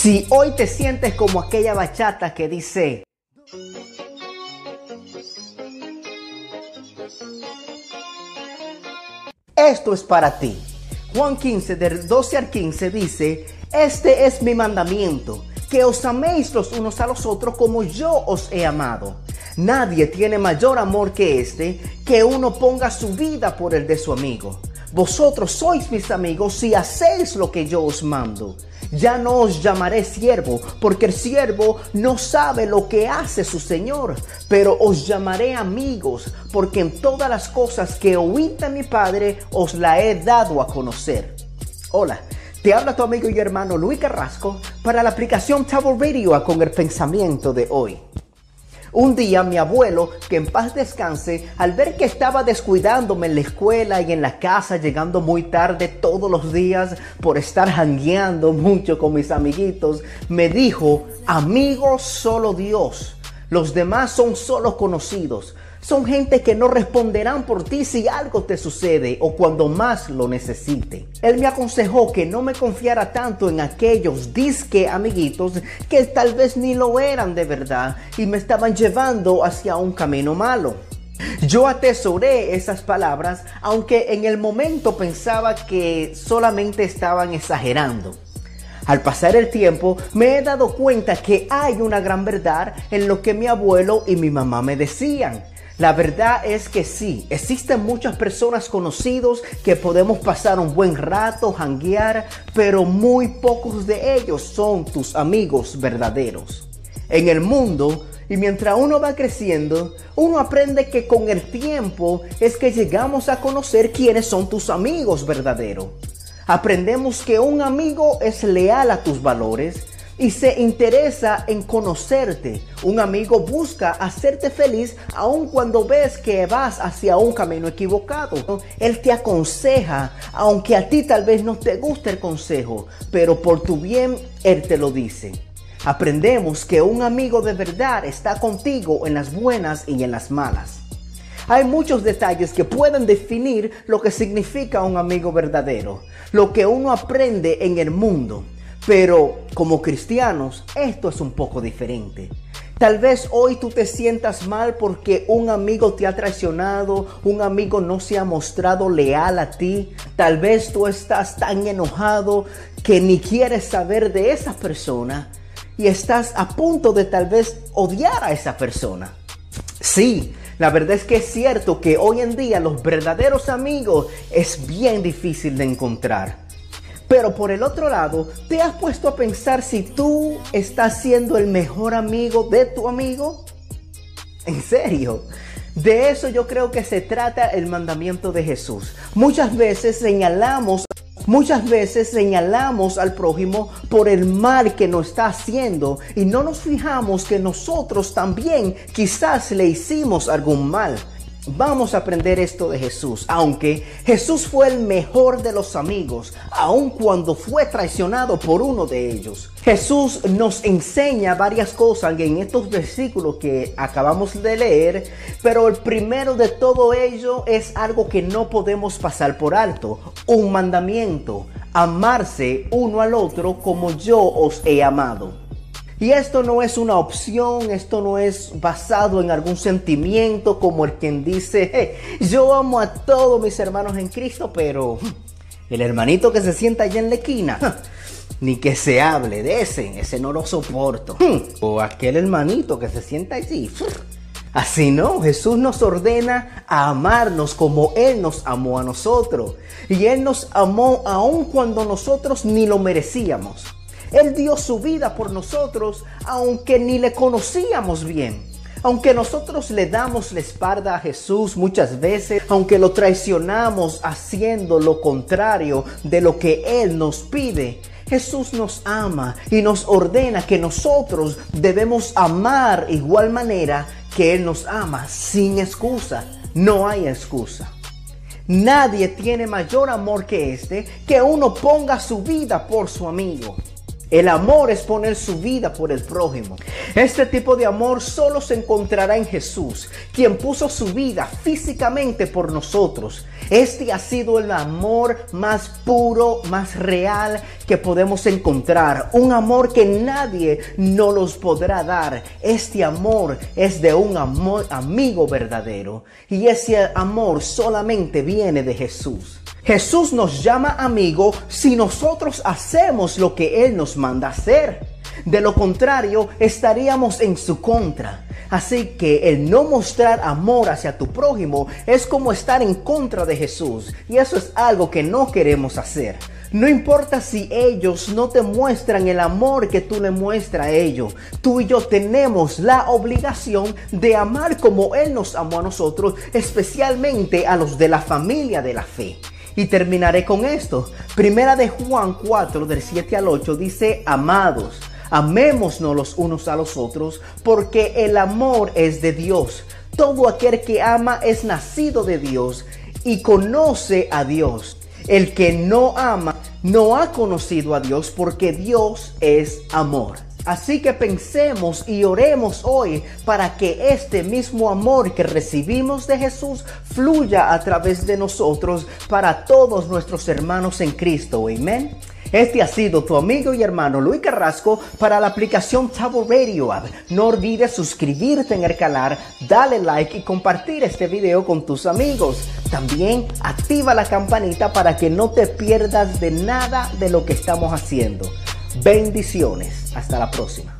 Si hoy te sientes como aquella bachata que dice... Esto es para ti. Juan 15, del 12 al 15 dice, este es mi mandamiento, que os améis los unos a los otros como yo os he amado. Nadie tiene mayor amor que este, que uno ponga su vida por el de su amigo. Vosotros sois mis amigos si hacéis lo que yo os mando. Ya no os llamaré siervo, porque el siervo no sabe lo que hace su Señor, pero os llamaré amigos, porque en todas las cosas que oí mi Padre os la he dado a conocer. Hola. Te habla tu amigo y hermano Luis Carrasco para la aplicación Table Radio con el pensamiento de hoy. Un día mi abuelo, que en paz descanse, al ver que estaba descuidándome en la escuela y en la casa, llegando muy tarde todos los días por estar jangueando mucho con mis amiguitos, me dijo, amigo solo Dios, los demás son solo conocidos. Son gente que no responderán por ti si algo te sucede o cuando más lo necesite. Él me aconsejó que no me confiara tanto en aquellos disque amiguitos que tal vez ni lo eran de verdad y me estaban llevando hacia un camino malo. Yo atesoré esas palabras, aunque en el momento pensaba que solamente estaban exagerando. Al pasar el tiempo me he dado cuenta que hay una gran verdad en lo que mi abuelo y mi mamá me decían. La verdad es que sí, existen muchas personas conocidos que podemos pasar un buen rato, janguear, pero muy pocos de ellos son tus amigos verdaderos. En el mundo, y mientras uno va creciendo, uno aprende que con el tiempo es que llegamos a conocer quiénes son tus amigos verdaderos. Aprendemos que un amigo es leal a tus valores, y se interesa en conocerte. Un amigo busca hacerte feliz aun cuando ves que vas hacia un camino equivocado. Él te aconseja, aunque a ti tal vez no te guste el consejo, pero por tu bien Él te lo dice. Aprendemos que un amigo de verdad está contigo en las buenas y en las malas. Hay muchos detalles que pueden definir lo que significa un amigo verdadero, lo que uno aprende en el mundo. Pero como cristianos, esto es un poco diferente. Tal vez hoy tú te sientas mal porque un amigo te ha traicionado, un amigo no se ha mostrado leal a ti. Tal vez tú estás tan enojado que ni quieres saber de esa persona y estás a punto de tal vez odiar a esa persona. Sí, la verdad es que es cierto que hoy en día los verdaderos amigos es bien difícil de encontrar. Pero por el otro lado, ¿te has puesto a pensar si tú estás siendo el mejor amigo de tu amigo? ¿En serio? De eso yo creo que se trata el mandamiento de Jesús. Muchas veces señalamos Muchas veces señalamos al prójimo por el mal que nos está haciendo y no nos fijamos que nosotros también quizás le hicimos algún mal. Vamos a aprender esto de Jesús. Aunque Jesús fue el mejor de los amigos, aun cuando fue traicionado por uno de ellos. Jesús nos enseña varias cosas en estos versículos que acabamos de leer, pero el primero de todo ello es algo que no podemos pasar por alto, un mandamiento, amarse uno al otro como yo os he amado. Y esto no es una opción, esto no es basado en algún sentimiento como el quien dice, yo amo a todos mis hermanos en Cristo, pero el hermanito que se sienta allá en la esquina, ni que se hable de ese, ese no lo soporto. O aquel hermanito que se sienta allí. Así no, Jesús nos ordena a amarnos como Él nos amó a nosotros. Y Él nos amó aun cuando nosotros ni lo merecíamos. Él dio su vida por nosotros aunque ni le conocíamos bien. Aunque nosotros le damos la espalda a Jesús muchas veces, aunque lo traicionamos haciendo lo contrario de lo que Él nos pide, Jesús nos ama y nos ordena que nosotros debemos amar igual manera que Él nos ama, sin excusa. No hay excusa. Nadie tiene mayor amor que este, que uno ponga su vida por su amigo. El amor es poner su vida por el prójimo. Este tipo de amor solo se encontrará en Jesús, quien puso su vida físicamente por nosotros. Este ha sido el amor más puro, más real que podemos encontrar. Un amor que nadie nos los podrá dar. Este amor es de un amigo verdadero. Y ese amor solamente viene de Jesús. Jesús nos llama amigo si nosotros hacemos lo que Él nos manda hacer. De lo contrario, estaríamos en su contra. Así que el no mostrar amor hacia tu prójimo es como estar en contra de Jesús. Y eso es algo que no queremos hacer. No importa si ellos no te muestran el amor que tú le muestras a ellos. Tú y yo tenemos la obligación de amar como Él nos amó a nosotros, especialmente a los de la familia de la fe. Y terminaré con esto. Primera de Juan 4, del 7 al 8 dice, amados Amémonos los unos a los otros, porque el amor es de Dios. Todo aquel que ama es nacido de Dios y conoce a Dios. El que no ama no ha conocido a Dios porque Dios es amor. Así que pensemos y oremos hoy para que este mismo amor que recibimos de Jesús fluya a través de nosotros para todos nuestros hermanos en Cristo. Amén. Este ha sido tu amigo y hermano Luis Carrasco para la aplicación Tabo Radio App. No olvides suscribirte en el canal, dale like y compartir este video con tus amigos. También activa la campanita para que no te pierdas de nada de lo que estamos haciendo. Bendiciones. Hasta la próxima.